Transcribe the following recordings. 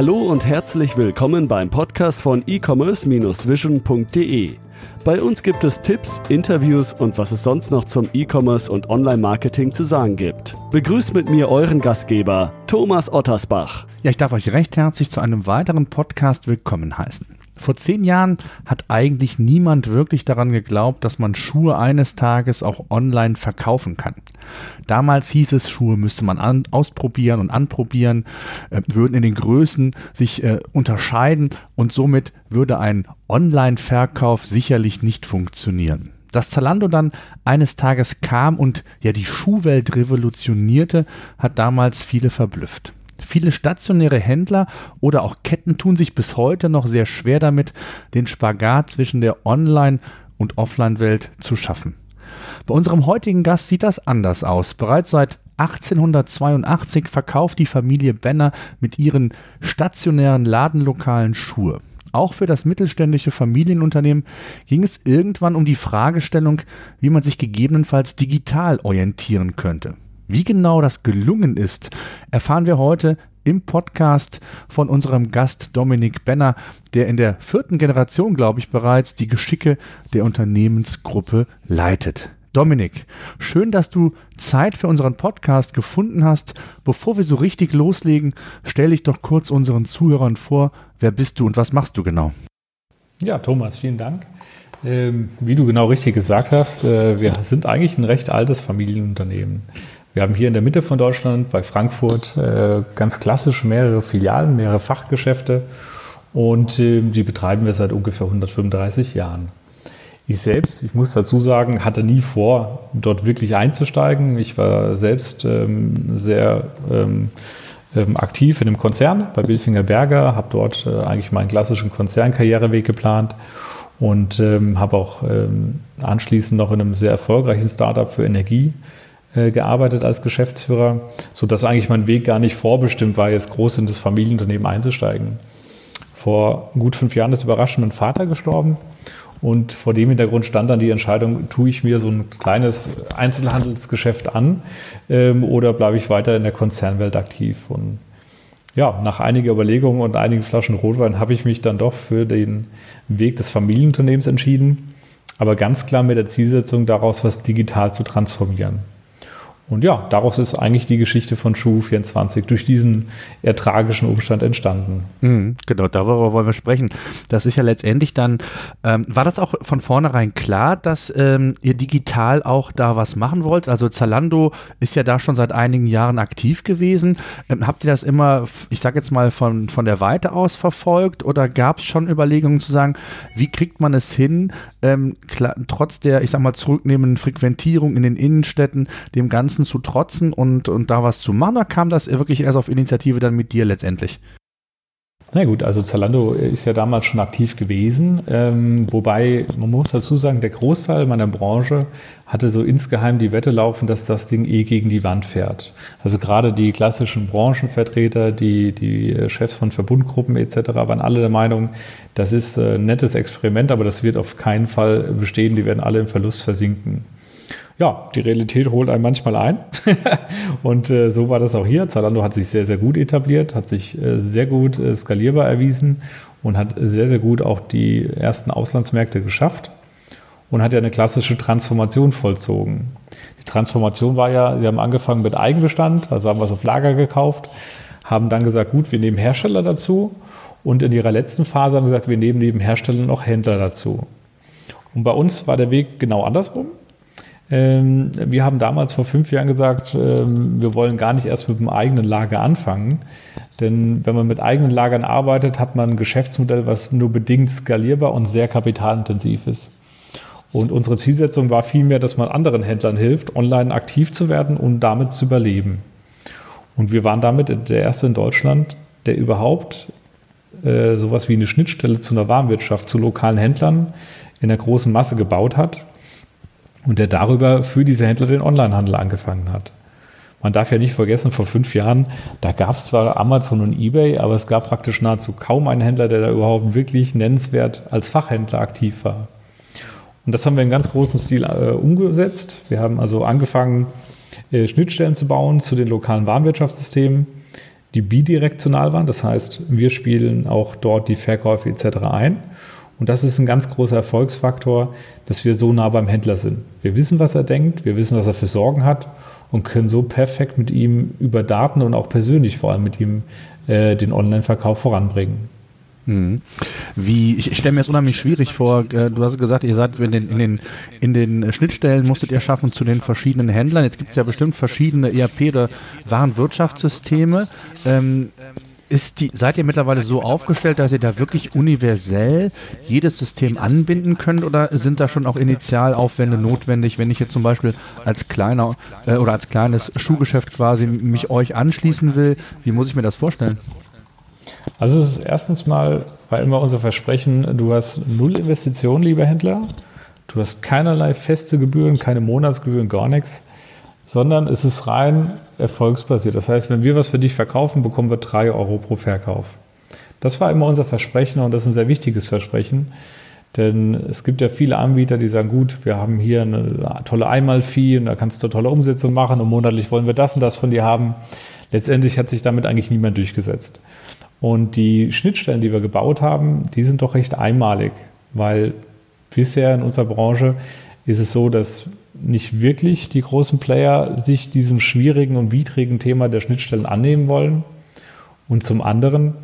Hallo und herzlich willkommen beim Podcast von e-commerce-vision.de. Bei uns gibt es Tipps, Interviews und was es sonst noch zum E-Commerce und Online-Marketing zu sagen gibt. Begrüßt mit mir euren Gastgeber, Thomas Ottersbach. Ja, ich darf euch recht herzlich zu einem weiteren Podcast willkommen heißen. Vor zehn Jahren hat eigentlich niemand wirklich daran geglaubt, dass man Schuhe eines Tages auch online verkaufen kann. Damals hieß es, Schuhe müsste man an, ausprobieren und anprobieren, äh, würden in den Größen sich äh, unterscheiden und somit würde ein Online-Verkauf sicherlich nicht funktionieren. Dass Zalando dann eines Tages kam und ja die Schuhwelt revolutionierte, hat damals viele verblüfft. Viele stationäre Händler oder auch Ketten tun sich bis heute noch sehr schwer damit, den Spagat zwischen der Online- und Offline-Welt zu schaffen. Bei unserem heutigen Gast sieht das anders aus. Bereits seit 1882 verkauft die Familie Benner mit ihren stationären Ladenlokalen Schuhe. Auch für das mittelständische Familienunternehmen ging es irgendwann um die Fragestellung, wie man sich gegebenenfalls digital orientieren könnte. Wie genau das gelungen ist, erfahren wir heute im Podcast von unserem Gast Dominik Benner, der in der vierten Generation, glaube ich, bereits die Geschicke der Unternehmensgruppe leitet. Dominik, schön, dass du Zeit für unseren Podcast gefunden hast. Bevor wir so richtig loslegen, stell dich doch kurz unseren Zuhörern vor. Wer bist du und was machst du genau? Ja, Thomas, vielen Dank. Ähm, wie du genau richtig gesagt hast, äh, wir sind eigentlich ein recht altes Familienunternehmen. Wir haben hier in der Mitte von Deutschland bei Frankfurt äh, ganz klassisch mehrere Filialen, mehrere Fachgeschäfte und äh, die betreiben wir seit ungefähr 135 Jahren. Ich selbst, ich muss dazu sagen, hatte nie vor, dort wirklich einzusteigen. Ich war selbst ähm, sehr ähm, ähm, aktiv in einem Konzern bei Bilfinger Berger, habe dort äh, eigentlich meinen klassischen Konzernkarriereweg geplant und ähm, habe auch ähm, anschließend noch in einem sehr erfolgreichen Startup für Energie gearbeitet als Geschäftsführer, sodass eigentlich mein Weg gar nicht vorbestimmt war, jetzt groß in das Familienunternehmen einzusteigen. Vor gut fünf Jahren ist überraschend mein Vater gestorben und vor dem Hintergrund stand dann die Entscheidung, tue ich mir so ein kleines Einzelhandelsgeschäft an ähm, oder bleibe ich weiter in der Konzernwelt aktiv? Und ja, nach einiger Überlegung und einigen Flaschen Rotwein habe ich mich dann doch für den Weg des Familienunternehmens entschieden, aber ganz klar mit der Zielsetzung, daraus was digital zu transformieren. Und ja, daraus ist eigentlich die Geschichte von Schuh 24 durch diesen eher tragischen Umstand entstanden. Mhm, genau, darüber wollen wir sprechen. Das ist ja letztendlich dann, ähm, war das auch von vornherein klar, dass ähm, ihr digital auch da was machen wollt? Also Zalando ist ja da schon seit einigen Jahren aktiv gewesen. Ähm, habt ihr das immer, ich sage jetzt mal, von, von der Weite aus verfolgt oder gab es schon Überlegungen zu sagen, wie kriegt man es hin, ähm, klar, trotz der, ich sag mal, zurücknehmenden Frequentierung in den Innenstädten, dem Ganzen zu trotzen und, und da was zu machen? Oder kam das wirklich erst auf Initiative dann mit dir letztendlich? Na gut, also Zalando ist ja damals schon aktiv gewesen, ähm, wobei man muss dazu sagen, der Großteil meiner Branche hatte so insgeheim die Wette laufen, dass das Ding eh gegen die Wand fährt. Also gerade die klassischen Branchenvertreter, die, die Chefs von Verbundgruppen etc. waren alle der Meinung, das ist ein nettes Experiment, aber das wird auf keinen Fall bestehen, die werden alle im Verlust versinken ja, die Realität holt einen manchmal ein. und äh, so war das auch hier. Zalando hat sich sehr, sehr gut etabliert, hat sich äh, sehr gut äh, skalierbar erwiesen und hat sehr, sehr gut auch die ersten Auslandsmärkte geschafft und hat ja eine klassische Transformation vollzogen. Die Transformation war ja, sie haben angefangen mit Eigenbestand, also haben was auf Lager gekauft, haben dann gesagt, gut, wir nehmen Hersteller dazu und in ihrer letzten Phase haben gesagt, wir nehmen neben Herstellern auch Händler dazu. Und bei uns war der Weg genau andersrum. Ähm, wir haben damals vor fünf Jahren gesagt, ähm, wir wollen gar nicht erst mit dem eigenen Lager anfangen. Denn wenn man mit eigenen Lagern arbeitet, hat man ein Geschäftsmodell, was nur bedingt skalierbar und sehr kapitalintensiv ist. Und unsere Zielsetzung war vielmehr, dass man anderen Händlern hilft, online aktiv zu werden und damit zu überleben. Und wir waren damit der erste in Deutschland, der überhaupt äh, sowas wie eine Schnittstelle zu einer Warmwirtschaft, zu lokalen Händlern in der großen Masse gebaut hat und der darüber für diese Händler den Onlinehandel angefangen hat. Man darf ja nicht vergessen, vor fünf Jahren, da gab es zwar Amazon und eBay, aber es gab praktisch nahezu kaum einen Händler, der da überhaupt wirklich nennenswert als Fachhändler aktiv war. Und das haben wir in ganz großem Stil äh, umgesetzt. Wir haben also angefangen, äh, Schnittstellen zu bauen zu den lokalen Warenwirtschaftssystemen. die bidirektional waren. Das heißt, wir spielen auch dort die Verkäufe etc. ein. Und das ist ein ganz großer Erfolgsfaktor, dass wir so nah beim Händler sind. Wir wissen, was er denkt, wir wissen, was er für Sorgen hat und können so perfekt mit ihm über Daten und auch persönlich vor allem mit ihm äh, den Online-Verkauf voranbringen. Mhm. Wie, ich, stelle mir das unheimlich schwierig vor. Äh, du hast gesagt, ihr seid in den, in den, in den Schnittstellen musstet ihr schaffen zu den verschiedenen Händlern. Jetzt gibt es ja bestimmt verschiedene ERP- oder Warenwirtschaftssysteme. Ähm, ist die, seid ihr mittlerweile so aufgestellt, dass ihr da wirklich universell jedes System anbinden könnt oder sind da schon auch Initialaufwände notwendig, wenn ich jetzt zum Beispiel als kleiner äh, oder als kleines Schuhgeschäft quasi mich euch anschließen will? Wie muss ich mir das vorstellen? Also es ist erstens mal, war immer unser Versprechen, du hast null Investitionen, lieber Händler. Du hast keinerlei feste Gebühren, keine Monatsgebühren, gar nichts, sondern es ist rein erfolgsbasiert. Das heißt, wenn wir was für dich verkaufen, bekommen wir drei Euro pro Verkauf. Das war immer unser Versprechen und das ist ein sehr wichtiges Versprechen. Denn es gibt ja viele Anbieter, die sagen, gut, wir haben hier eine tolle Einmalfee und da kannst du tolle Umsetzung machen und monatlich wollen wir das und das von dir haben. Letztendlich hat sich damit eigentlich niemand durchgesetzt. Und die Schnittstellen, die wir gebaut haben, die sind doch recht einmalig, weil bisher in unserer Branche ist es so, dass nicht wirklich die großen Player sich diesem schwierigen und widrigen Thema der Schnittstellen annehmen wollen. Und zum anderen,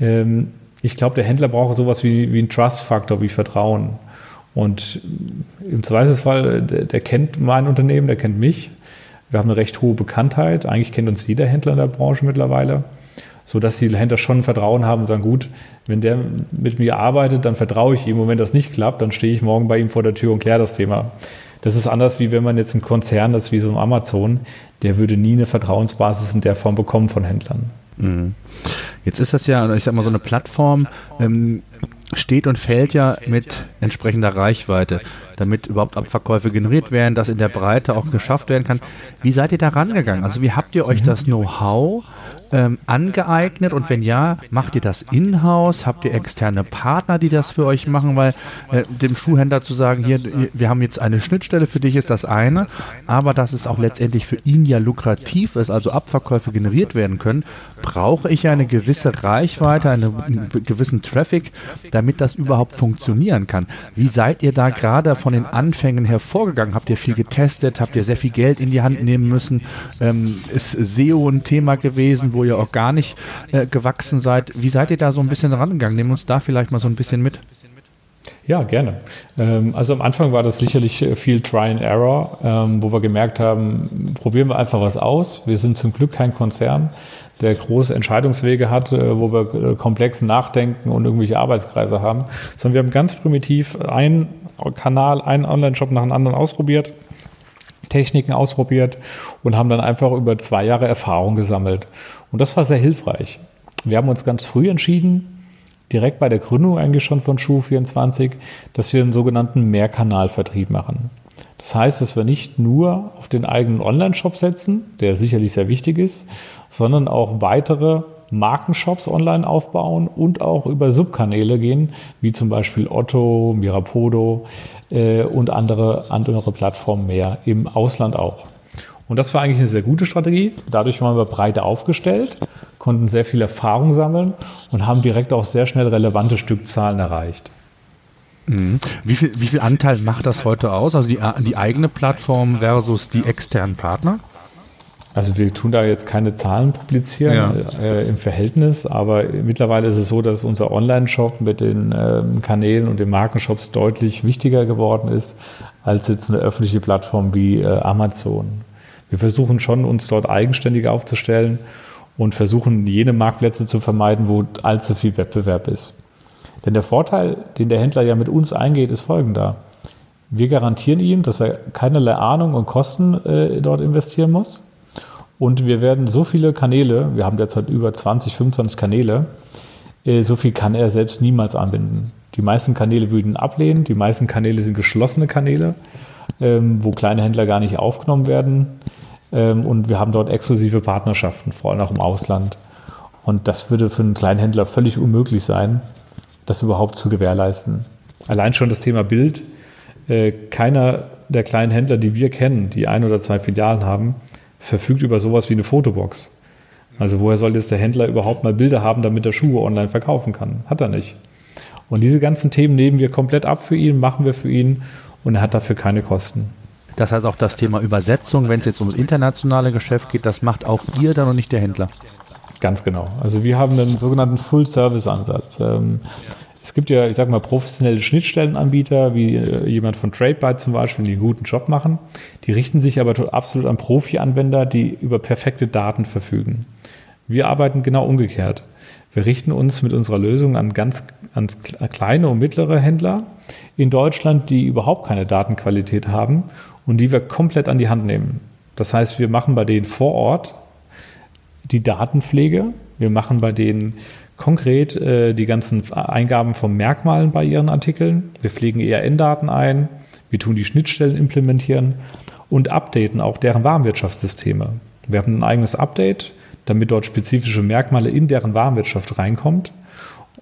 ähm, ich glaube, der Händler braucht sowas wie, wie einen Trust-Faktor, wie Vertrauen. Und im Zweifelsfall, der, der kennt mein Unternehmen, der kennt mich. Wir haben eine recht hohe Bekanntheit. Eigentlich kennt uns jeder Händler in der Branche mittlerweile so dass die Händler schon Vertrauen haben und sagen, gut, wenn der mit mir arbeitet, dann vertraue ich ihm. Und wenn das nicht klappt, dann stehe ich morgen bei ihm vor der Tür und kläre das Thema. Das ist anders, wie wenn man jetzt einen Konzern, das ist wie so ein Amazon, der würde nie eine Vertrauensbasis in der Form bekommen von Händlern. Mhm. Jetzt ist das ja, ich sag mal, so eine Plattform ähm, steht und fällt ja mit entsprechender Reichweite, damit überhaupt Abverkäufe generiert werden, dass in der Breite auch geschafft werden kann. Wie seid ihr da rangegangen? Also wie habt ihr euch das Know-how ähm, angeeignet? Und wenn ja, macht ihr das in-house? Habt ihr externe Partner, die das für euch machen? Weil äh, dem Schuhhändler zu sagen, hier, wir haben jetzt eine Schnittstelle für dich, ist das eine, aber dass es auch letztendlich für ihn ja lukrativ ist, also Abverkäufe generiert werden können, brauche ich eine gewisse Reichweite, einen gewissen Traffic, damit das überhaupt funktionieren kann. Wie seid ihr da gerade von den Anfängen hervorgegangen? Habt ihr viel getestet? Habt ihr sehr viel Geld in die Hand nehmen müssen? Ähm, ist SEO ein Thema gewesen, wo ihr organisch äh, gewachsen seid? Wie seid ihr da so ein bisschen rangegangen? Nehmen uns da vielleicht mal so ein bisschen mit. Ja, gerne. Ähm, also am Anfang war das sicherlich äh, viel Try and Error, ähm, wo wir gemerkt haben, probieren wir einfach was aus. Wir sind zum Glück kein Konzern, der große Entscheidungswege hat, äh, wo wir äh, komplex nachdenken und irgendwelche Arbeitskreise haben, sondern wir haben ganz primitiv einen Kanal, einen Online-Shop nach dem anderen ausprobiert, Techniken ausprobiert und haben dann einfach über zwei Jahre Erfahrung gesammelt. Und das war sehr hilfreich. Wir haben uns ganz früh entschieden, direkt bei der Gründung eigentlich schon von Schuh24, dass wir einen sogenannten Mehrkanalvertrieb machen. Das heißt, dass wir nicht nur auf den eigenen Online-Shop setzen, der sicherlich sehr wichtig ist, sondern auch weitere Markenshops online aufbauen und auch über Subkanäle gehen, wie zum Beispiel Otto, Mirapodo äh, und andere, andere Plattformen mehr, im Ausland auch. Und das war eigentlich eine sehr gute Strategie. Dadurch waren wir breiter aufgestellt, konnten sehr viel Erfahrung sammeln und haben direkt auch sehr schnell relevante Stückzahlen erreicht. Mhm. Wie, viel, wie viel Anteil macht das heute aus? Also die, die eigene Plattform versus die externen Partner? Also wir tun da jetzt keine Zahlen publizieren ja. äh, im Verhältnis, aber mittlerweile ist es so, dass unser Online-Shop mit den ähm, Kanälen und den Markenshops deutlich wichtiger geworden ist als jetzt eine öffentliche Plattform wie äh, Amazon. Wir versuchen schon, uns dort eigenständig aufzustellen und versuchen, jene Marktplätze zu vermeiden, wo allzu viel Wettbewerb ist. Denn der Vorteil, den der Händler ja mit uns eingeht, ist folgender. Wir garantieren ihm, dass er keinerlei Ahnung und Kosten äh, dort investieren muss. Und wir werden so viele Kanäle, wir haben derzeit über 20, 25 Kanäle, äh, so viel kann er selbst niemals anbinden. Die meisten Kanäle würden ablehnen, die meisten Kanäle sind geschlossene Kanäle, ähm, wo kleine Händler gar nicht aufgenommen werden. Ähm, und wir haben dort exklusive Partnerschaften, vor allem auch im Ausland. Und das würde für einen kleinen Händler völlig unmöglich sein, das überhaupt zu gewährleisten. Allein schon das Thema Bild. Äh, keiner der kleinen Händler, die wir kennen, die ein oder zwei Filialen haben, verfügt über sowas wie eine Fotobox. Also woher soll jetzt der Händler überhaupt mal Bilder haben, damit er Schuhe online verkaufen kann? Hat er nicht. Und diese ganzen Themen nehmen wir komplett ab für ihn, machen wir für ihn und er hat dafür keine Kosten. Das heißt auch das Thema Übersetzung, wenn es jetzt ums internationale Geschäft geht, das macht auch ihr dann und nicht der Händler. Ganz genau. Also wir haben einen sogenannten Full-Service-Ansatz. Ähm, es gibt ja, ich sag mal, professionelle Schnittstellenanbieter, wie äh, jemand von TradeByte zum Beispiel, die einen guten Job machen. Die richten sich aber absolut an Profi-Anwender, die über perfekte Daten verfügen. Wir arbeiten genau umgekehrt. Wir richten uns mit unserer Lösung an ganz an kleine und mittlere Händler in Deutschland, die überhaupt keine Datenqualität haben und die wir komplett an die Hand nehmen. Das heißt, wir machen bei denen vor Ort die Datenpflege, wir machen bei denen konkret äh, die ganzen Eingaben von Merkmalen bei ihren Artikeln. Wir pflegen ERN-Daten ein, wir tun die Schnittstellen implementieren und updaten auch deren Warenwirtschaftssysteme. Wir haben ein eigenes Update, damit dort spezifische Merkmale in deren Warenwirtschaft reinkommt.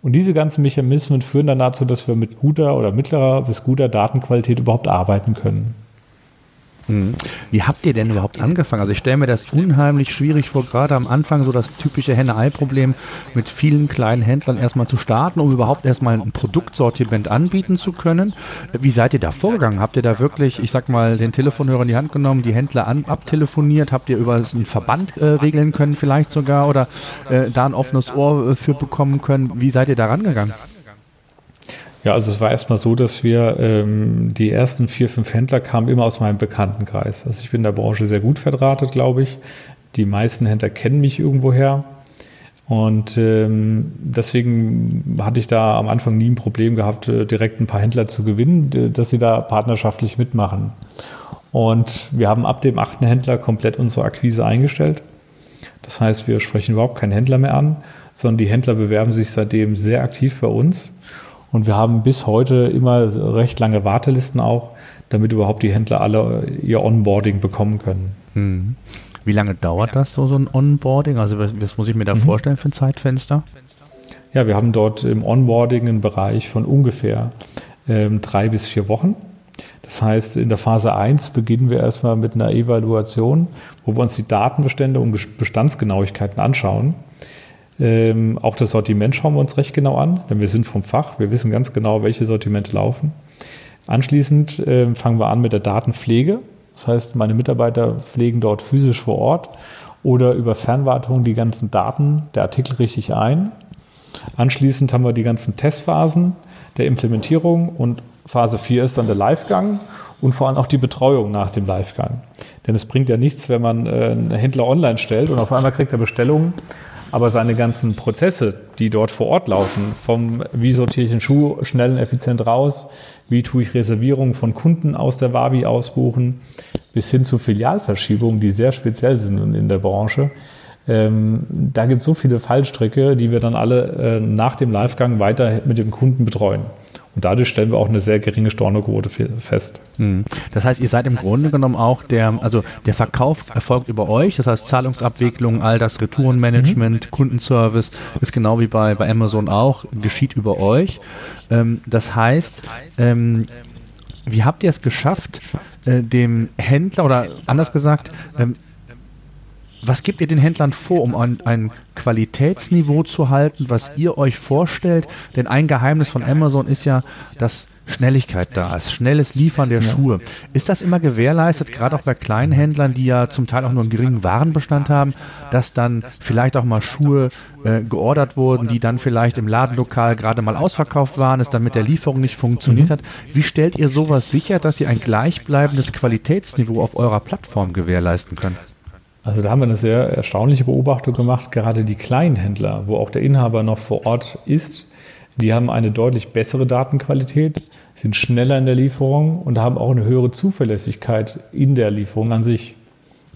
Und diese ganzen Mechanismen führen dann dazu, dass wir mit guter oder mittlerer bis guter Datenqualität überhaupt arbeiten können. Mhm. Wie habt ihr denn überhaupt angefangen? Also ich stelle mir das unheimlich schwierig vor, gerade am Anfang so das typische Henne-Ei-Problem mit vielen kleinen Händlern erstmal zu starten, um überhaupt erstmal ein Produktsortiment anbieten zu können. Wie seid ihr da vorgegangen? Habt ihr da wirklich, ich sag mal, den Telefonhörer in die Hand genommen, die Händler an, abtelefoniert? Habt ihr über einen Verband äh, regeln können vielleicht sogar oder äh, da ein offenes Ohr äh, für bekommen können? Wie seid ihr da rangegangen? Ja, also es war erstmal so, dass wir ähm, die ersten vier, fünf Händler kamen immer aus meinem Bekanntenkreis. Also ich bin in der Branche sehr gut verdrahtet, glaube ich. Die meisten Händler kennen mich irgendwoher. Und ähm, deswegen hatte ich da am Anfang nie ein Problem gehabt, äh, direkt ein paar Händler zu gewinnen, dass sie da partnerschaftlich mitmachen. Und wir haben ab dem achten Händler komplett unsere Akquise eingestellt. Das heißt, wir sprechen überhaupt keinen Händler mehr an, sondern die Händler bewerben sich seitdem sehr aktiv bei uns. Und wir haben bis heute immer recht lange Wartelisten auch, damit überhaupt die Händler alle ihr Onboarding bekommen können. Hm. Wie lange dauert das so, so ein Onboarding? Also was, was muss ich mir da mhm. vorstellen für ein Zeitfenster? Ja, wir haben dort im Onboarding einen Bereich von ungefähr ähm, drei bis vier Wochen. Das heißt, in der Phase 1 beginnen wir erstmal mit einer Evaluation, wo wir uns die Datenbestände und Bestandsgenauigkeiten anschauen. Ähm, auch das Sortiment schauen wir uns recht genau an, denn wir sind vom Fach, wir wissen ganz genau, welche Sortimente laufen. Anschließend äh, fangen wir an mit der Datenpflege. Das heißt, meine Mitarbeiter pflegen dort physisch vor Ort oder über Fernwartung die ganzen Daten der Artikel richtig ein. Anschließend haben wir die ganzen Testphasen der Implementierung und Phase 4 ist dann der Livegang und vor allem auch die Betreuung nach dem Livegang. Denn es bringt ja nichts, wenn man äh, einen Händler online stellt und auf einmal kriegt er Bestellungen aber seine ganzen Prozesse, die dort vor Ort laufen, vom wie sortiere ich einen Schuh schnell und effizient raus, wie tue ich Reservierungen von Kunden aus der Wabi ausbuchen, bis hin zu Filialverschiebungen, die sehr speziell sind in der Branche. Ähm, da gibt es so viele Fallstricke, die wir dann alle äh, nach dem Livegang weiter mit dem Kunden betreuen. Und dadurch stellen wir auch eine sehr geringe Stornoquote fest. Hm. Das heißt, ihr seid im Grunde genommen auch der, also der Verkauf erfolgt über euch, das heißt Zahlungsabwicklung, all das Retourenmanagement, mhm. Kundenservice ist genau wie bei, bei Amazon auch, geschieht über euch. Ähm, das heißt, ähm, wie habt ihr es geschafft, äh, dem Händler oder anders gesagt, ähm, was gebt ihr den Händlern vor, um ein, ein, Qualitätsniveau zu halten, was ihr euch vorstellt? Denn ein Geheimnis von Amazon ist ja, dass Schnelligkeit da ist, schnelles Liefern der Schuhe. Ist das immer gewährleistet, gerade auch bei kleinen Händlern, die ja zum Teil auch nur einen geringen Warenbestand haben, dass dann vielleicht auch mal Schuhe äh, geordert wurden, die dann vielleicht im Ladenlokal gerade mal ausverkauft waren, es dann mit der Lieferung nicht funktioniert mhm. hat? Wie stellt ihr sowas sicher, dass ihr ein gleichbleibendes Qualitätsniveau auf eurer Plattform gewährleisten könnt? Also da haben wir eine sehr erstaunliche Beobachtung gemacht. Gerade die kleinen Händler, wo auch der Inhaber noch vor Ort ist, die haben eine deutlich bessere Datenqualität, sind schneller in der Lieferung und haben auch eine höhere Zuverlässigkeit in der Lieferung an sich.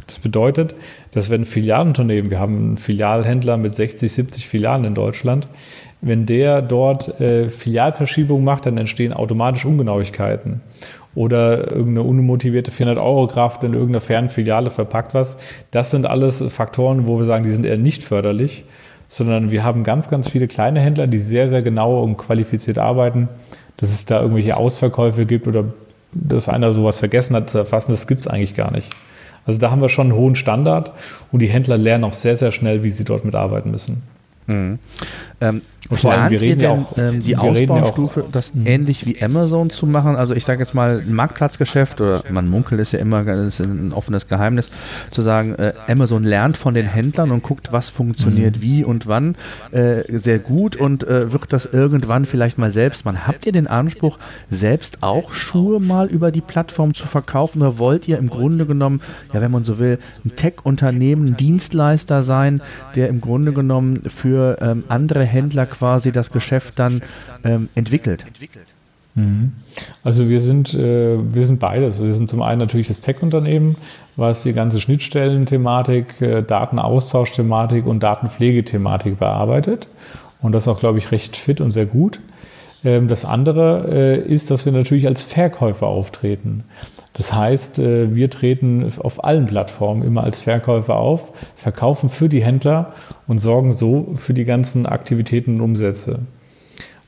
Das bedeutet, dass wenn Filialunternehmen, wir haben einen Filialhändler mit 60, 70 Filialen in Deutschland, wenn der dort äh, Filialverschiebung macht, dann entstehen automatisch Ungenauigkeiten oder irgendeine unmotivierte 400-Euro-Kraft in irgendeiner fernen Filiale verpackt was. Das sind alles Faktoren, wo wir sagen, die sind eher nicht förderlich, sondern wir haben ganz, ganz viele kleine Händler, die sehr, sehr genau und qualifiziert arbeiten. Dass es da irgendwelche Ausverkäufe gibt oder dass einer sowas vergessen hat zu erfassen, das gibt es eigentlich gar nicht. Also da haben wir schon einen hohen Standard und die Händler lernen auch sehr, sehr schnell, wie sie dort mitarbeiten müssen. Mhm. Ähm, und reden ihr denn, auch, ähm, die Ausbaustufe, ja das mhm. ähnlich wie Amazon zu machen? Also ich sage jetzt mal ein Marktplatzgeschäft oder man munkelt es ja immer, ist ein offenes Geheimnis, zu sagen, äh, Amazon lernt von den Händlern und guckt, was funktioniert mhm. wie und wann äh, sehr gut und äh, wird das irgendwann vielleicht mal selbst machen. Habt ihr den Anspruch, selbst auch Schuhe mal über die Plattform zu verkaufen oder wollt ihr im Grunde genommen, ja wenn man so will, ein Tech-Unternehmen, ein Dienstleister sein, der im Grunde genommen für ähm, andere Händler quasi das Geschäft dann ähm, entwickelt? Mhm. Also wir sind, äh, wir sind beides. Wir sind zum einen natürlich das Tech-Unternehmen, was die ganze Schnittstellen-Thematik, äh, Datenaustausch-Thematik und Datenpflegethematik bearbeitet. Und das auch, glaube ich, recht fit und sehr gut. Ähm, das andere äh, ist, dass wir natürlich als Verkäufer auftreten. Das heißt, äh, wir treten auf allen Plattformen immer als Verkäufer auf, verkaufen für die Händler und sorgen so für die ganzen Aktivitäten und Umsätze.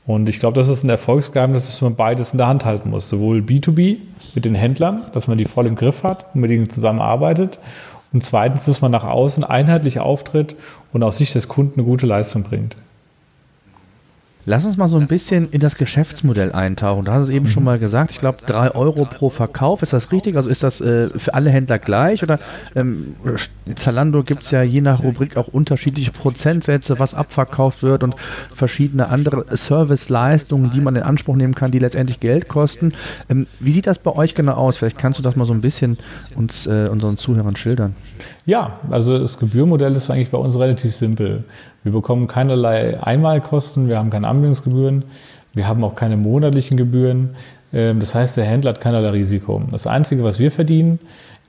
Und ich glaube, das ist ein Erfolgsgeheimnis, dass man beides in der Hand halten muss. Sowohl B2B mit den Händlern, dass man die voll im Griff hat und mit ihnen zusammenarbeitet. Und zweitens, dass man nach außen einheitlich auftritt und aus Sicht des Kunden eine gute Leistung bringt. Lass uns mal so ein bisschen in das Geschäftsmodell eintauchen. Du hast es eben mhm. schon mal gesagt, ich glaube, drei Euro pro Verkauf. Ist das richtig? Also ist das äh, für alle Händler gleich? Oder ähm, Zalando gibt es ja je nach Rubrik auch unterschiedliche Prozentsätze, was abverkauft wird und verschiedene andere Serviceleistungen, die man in Anspruch nehmen kann, die letztendlich Geld kosten. Ähm, wie sieht das bei euch genau aus? Vielleicht kannst du das mal so ein bisschen uns, äh, unseren Zuhörern schildern. Ja, also das Gebührmodell ist eigentlich bei uns relativ simpel. Wir bekommen keinerlei Einmalkosten, wir haben keine Anbindungsgebühren, wir haben auch keine monatlichen Gebühren. Ähm, das heißt, der Händler hat keinerlei Risiko. Das Einzige, was wir verdienen,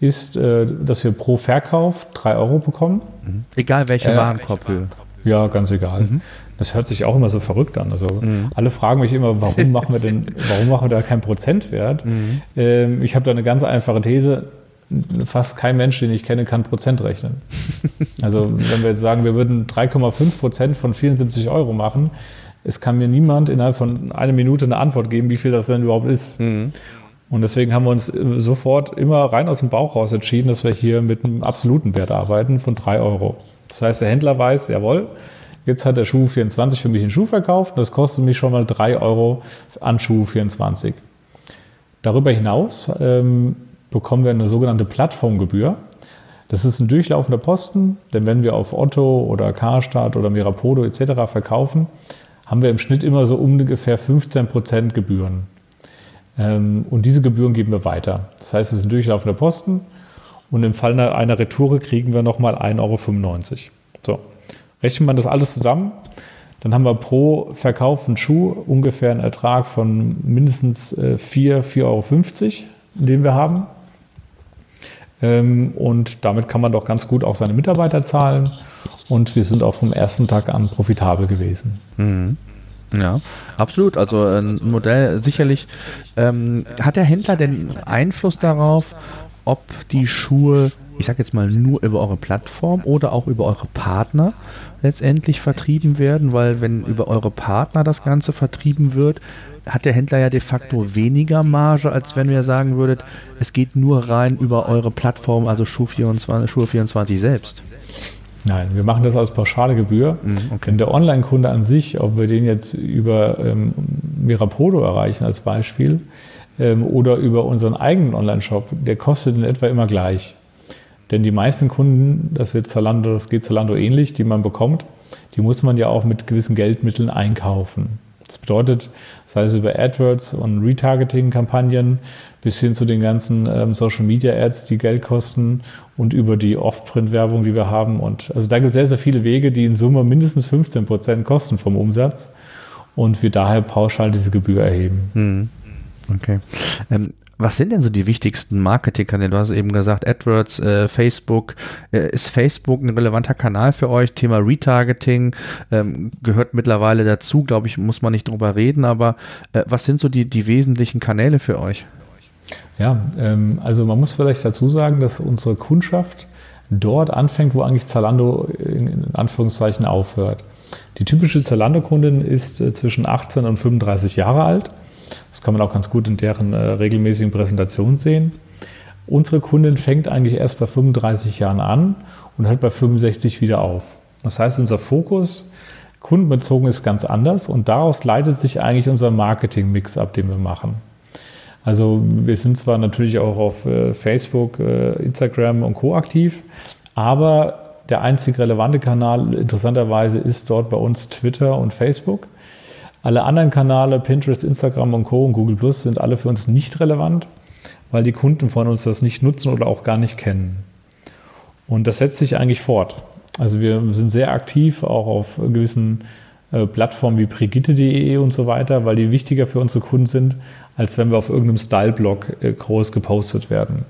ist, äh, dass wir pro Verkauf 3 Euro bekommen. Mhm. Egal welche äh, Warenkorbhöhe. Ja, ganz egal. Mhm. Das hört sich auch immer so verrückt an. Also mhm. alle fragen mich immer, warum machen wir denn, warum machen wir da keinen Prozentwert? Mhm. Ähm, ich habe da eine ganz einfache These fast kein Mensch, den ich kenne, kann Prozent rechnen. Also wenn wir jetzt sagen, wir würden 3,5 Prozent von 74 Euro machen, es kann mir niemand innerhalb von einer Minute eine Antwort geben, wie viel das denn überhaupt ist. Mhm. Und deswegen haben wir uns sofort immer rein aus dem Bauch raus entschieden, dass wir hier mit einem absoluten Wert arbeiten von 3 Euro. Das heißt, der Händler weiß, jawohl, jetzt hat der Schuh 24 für mich einen Schuh verkauft und das kostet mich schon mal 3 Euro an Schuh 24. Darüber hinaus ähm, bekommen wir eine sogenannte Plattformgebühr. Das ist ein durchlaufender Posten, denn wenn wir auf Otto oder Karstadt oder Mirapodo etc. verkaufen, haben wir im Schnitt immer so ungefähr 15% Gebühren. Ähm, und diese Gebühren geben wir weiter. Das heißt, es ist ein durchlaufender Posten und im Fall einer Retoure kriegen wir nochmal 1,95 Euro. So, rechnet man das alles zusammen, dann haben wir pro verkauften Schuh ungefähr einen Ertrag von mindestens 4, äh, 4,50 Euro, den wir haben. Ähm, und damit kann man doch ganz gut auch seine Mitarbeiter zahlen. Und wir sind auch vom ersten Tag an profitabel gewesen. Mhm. Ja, absolut. Also ein Modell sicherlich. Ähm, hat der Händler denn Einfluss darauf, ob die Schuhe, ich sage jetzt mal nur über eure Plattform oder auch über eure Partner letztendlich vertrieben werden? Weil wenn über eure Partner das Ganze vertrieben wird, hat der Händler ja de facto weniger Marge, als wenn ihr sagen würdet, es geht nur rein über eure Plattform, also Schuh24, Schuhe24 selbst. Nein, wir machen das als pauschale Gebühr. Mhm, okay. Wenn der Online-Kunde an sich, ob wir den jetzt über ähm, Mirapodo erreichen als Beispiel oder über unseren eigenen Online-Shop, der kostet in etwa immer gleich. Denn die meisten Kunden, das wird Zalando, das geht Zalando ähnlich, die man bekommt, die muss man ja auch mit gewissen Geldmitteln einkaufen. Das bedeutet, sei es über AdWords und Retargeting-Kampagnen bis hin zu den ganzen ähm, Social-Media-Ads, die Geld kosten und über die Off-Print-Werbung, die wir haben. Und also da gibt es sehr, sehr viele Wege, die in Summe mindestens 15 Prozent kosten vom Umsatz und wir daher pauschal diese Gebühr erheben. Hm. Okay. Ähm, was sind denn so die wichtigsten Marketingkanäle? Du hast eben gesagt, AdWords, äh, Facebook. Äh, ist Facebook ein relevanter Kanal für euch? Thema Retargeting ähm, gehört mittlerweile dazu, glaube ich, muss man nicht drüber reden, aber äh, was sind so die, die wesentlichen Kanäle für euch? Ja, ähm, also man muss vielleicht dazu sagen, dass unsere Kundschaft dort anfängt, wo eigentlich Zalando in, Anführungszeichen aufhört. Die typische Zalando-Kundin ist äh, zwischen 18 und 35 Jahre alt das kann man auch ganz gut in deren äh, regelmäßigen Präsentationen sehen. Unsere Kundin fängt eigentlich erst bei 35 Jahren an und hört bei 65 wieder auf. Das heißt, unser Fokus kundenbezogen ist ganz anders und daraus leitet sich eigentlich unser Marketing-Mix ab, den wir machen. Also wir sind zwar natürlich auch auf äh, Facebook, äh, Instagram und Co aktiv, aber der einzig relevante Kanal interessanterweise ist dort bei uns Twitter und Facebook. Alle anderen Kanäle, Pinterest, Instagram und Co. und Google Plus, sind alle für uns nicht relevant, weil die Kunden von uns das nicht nutzen oder auch gar nicht kennen. Und das setzt sich eigentlich fort. Also wir sind sehr aktiv auch auf gewissen äh, Plattformen wie Brigitte.de und so weiter, weil die wichtiger für unsere Kunden sind, als wenn wir auf irgendeinem Style-Blog äh, groß gepostet werden.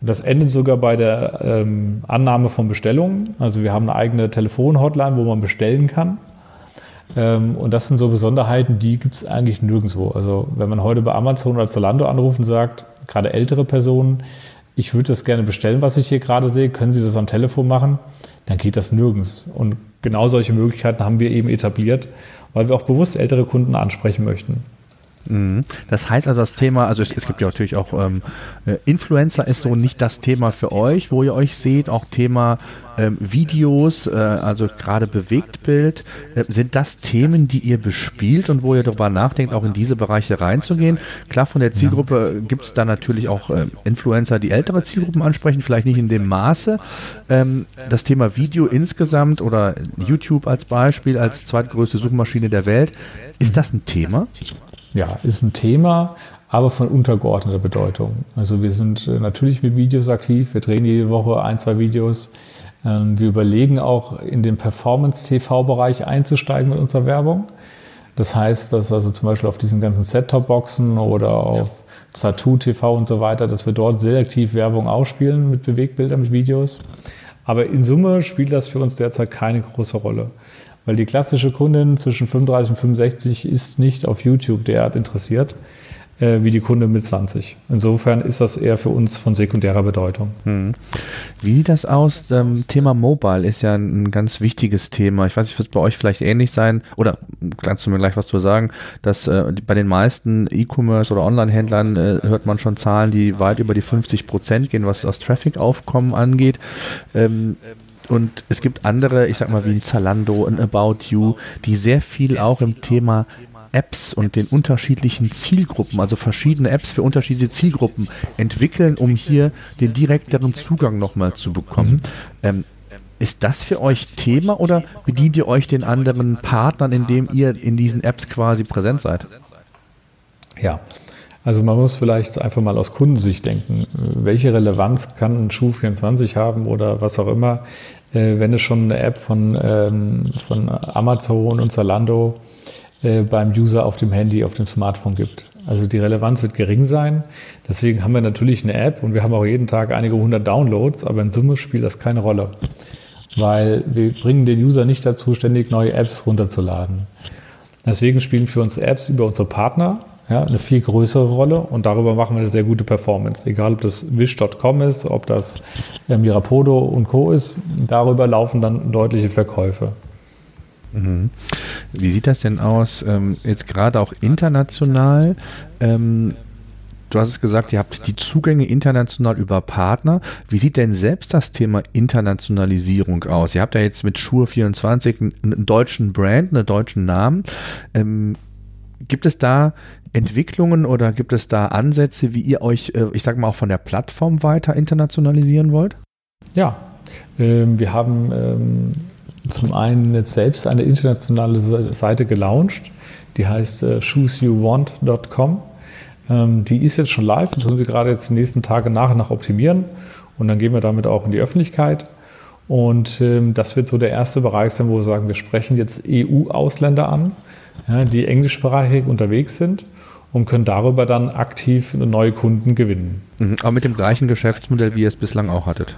Das endet sogar bei der ähm, Annahme von Bestellungen. Also wir haben eine eigene Telefon-Hotline, wo man bestellen kann. Ähm, und das sind so Besonderheiten, die gibt es eigentlich nirgendwo. Also wenn man heute bei Amazon oder Zalando anruft und sagt, gerade ältere Personen, ich würde das gerne bestellen, was ich hier gerade sehe, können Sie das am Telefon machen? Dann geht das nirgends. Und genau solche Möglichkeiten haben wir eben etabliert, weil wir auch bewusst ältere Kunden ansprechen möchten. Mhm. Das heißt also das Thema, also es, es gibt ja natürlich auch ähm, äh, Influencer ist so nicht das Thema für euch, wo ihr euch seht, auch Thema ähm, Videos, äh, also gerade Bewegtbild. Äh, sind das Themen, die ihr bespielt und wo ihr darüber nachdenkt, auch in diese Bereiche reinzugehen? Klar, von der Zielgruppe ja. gibt es da natürlich auch äh, Influencer, die ältere Zielgruppen ansprechen, vielleicht nicht in dem Maße. Ähm, das Thema Video insgesamt oder YouTube als Beispiel, als zweitgrößte Suchmaschine der Welt, ist das ein Thema? Ja, ist ein Thema, aber von untergeordneter Bedeutung. Also wir sind äh, natürlich mit Videos aktiv, wir drehen jede Woche ein, zwei Videos. Ähm, wir überlegen auch in den Performance-TV-Bereich einzusteigen mit unserer Werbung. Das heißt, dass also zum Beispiel auf diesen ganzen Set-Top-Boxen oder auf Tattoo TV und so weiter, dass wir dort selektiv Werbung ausspielen mit Bewegbildern, mit Videos. Aber in Summe spielt das für uns derzeit keine große Rolle. Weil die klassische Kundin zwischen 35 und 65 ist nicht auf YouTube derart interessiert wie die Kundin mit 20. Insofern ist das eher für uns von sekundärer Bedeutung. Hm. Wie sieht das aus? Ähm, Thema Mobile ist ja ein, ein ganz wichtiges Thema. Ich weiß nicht, wird es bei euch vielleicht ähnlich sein? Oder kannst du mir gleich was zu sagen, dass äh, bei den meisten E-Commerce oder Online-Händlern äh, hört man schon Zahlen, die weit über die 50 Prozent gehen, was das Traffic-Aufkommen angeht. Ähm, und es gibt andere, ich sag mal wie ein Zalando, ein About You, die sehr viel auch im Thema Apps und den unterschiedlichen Zielgruppen, also verschiedene Apps für unterschiedliche Zielgruppen entwickeln, um hier den direkteren Zugang nochmal zu bekommen. Mhm. Ähm, ist das für euch Thema oder bedient ihr euch den anderen Partnern, indem ihr in diesen Apps quasi präsent seid? Ja, also man muss vielleicht einfach mal aus Kundensicht denken. Welche Relevanz kann ein Schuh 24 haben oder was auch immer, äh, wenn es schon eine App von, ähm, von Amazon und Zalando äh, beim User auf dem Handy, auf dem Smartphone gibt. Also die Relevanz wird gering sein. Deswegen haben wir natürlich eine App und wir haben auch jeden Tag einige hundert Downloads, aber in Summe spielt das keine Rolle. Weil wir bringen den User nicht dazu, ständig neue Apps runterzuladen. Deswegen spielen für uns Apps über unsere Partner ja, eine viel größere Rolle und darüber machen wir eine sehr gute Performance. Egal, ob das Wish.com ist, ob das Mirapodo und Co. ist, darüber laufen dann deutliche Verkäufe. Mhm. Wie sieht das denn aus, ähm, jetzt gerade auch international? Ähm, du hast es gesagt, ihr habt die Zugänge international über Partner. Wie sieht denn selbst das Thema Internationalisierung aus? Ihr habt ja jetzt mit Schuhe24 einen, deutschen Brand, einen deutschen Namen. Ähm, gibt es da Entwicklungen oder gibt es da Ansätze, wie ihr euch, äh, ich sage mal, auch von der Plattform weiter internationalisieren wollt? Ja, ähm, wir haben ähm, zum einen jetzt selbst eine internationale Seite gelauncht, die heißt äh, chooseyouvant.com. Ähm, die ist jetzt schon live, das tun sie gerade jetzt die nächsten Tage nach und nach optimieren und dann gehen wir damit auch in die Öffentlichkeit. Und das wird so der erste Bereich sein, wo wir sagen, wir sprechen jetzt EU-Ausländer an, ja, die englischsprachig unterwegs sind und können darüber dann aktiv neue Kunden gewinnen. Mhm, aber mit dem gleichen Geschäftsmodell, wie ihr es bislang auch hattet.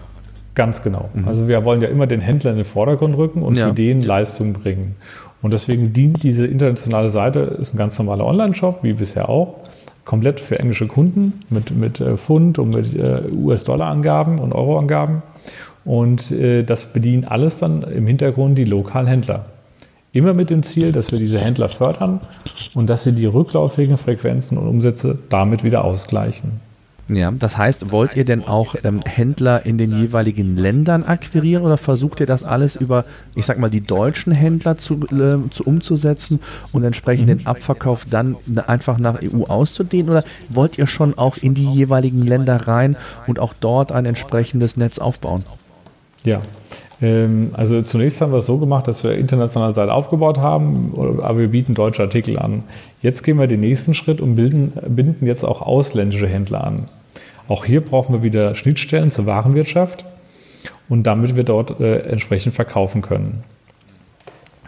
Ganz genau. Mhm. Also wir wollen ja immer den Händler in den Vordergrund rücken und ja. für den Leistung bringen. Und deswegen dient diese internationale Seite, ist ein ganz normaler Online-Shop, wie bisher auch, komplett für englische Kunden mit, mit äh, Pfund und mit äh, US-Dollar-Angaben und Euro-Angaben. Und äh, das bedient alles dann im Hintergrund die lokalen Händler. Immer mit dem Ziel, dass wir diese Händler fördern und dass sie die rücklaufigen Frequenzen und Umsätze damit wieder ausgleichen. Ja, das heißt, wollt ihr denn auch ähm, Händler in den jeweiligen Ländern akquirieren oder versucht ihr das alles über, ich sag mal, die deutschen Händler zu, äh, zu umzusetzen und entsprechend mhm. den Abverkauf dann einfach nach EU auszudehnen oder wollt ihr schon auch in die jeweiligen Länder rein und auch dort ein entsprechendes Netz aufbauen? Ja, ähm, also zunächst haben wir es so gemacht, dass wir internationale Seite aufgebaut haben, aber wir bieten deutsche Artikel an. Jetzt gehen wir den nächsten Schritt und bilden, binden jetzt auch ausländische Händler an. Auch hier brauchen wir wieder Schnittstellen zur Warenwirtschaft und damit wir dort äh, entsprechend verkaufen können.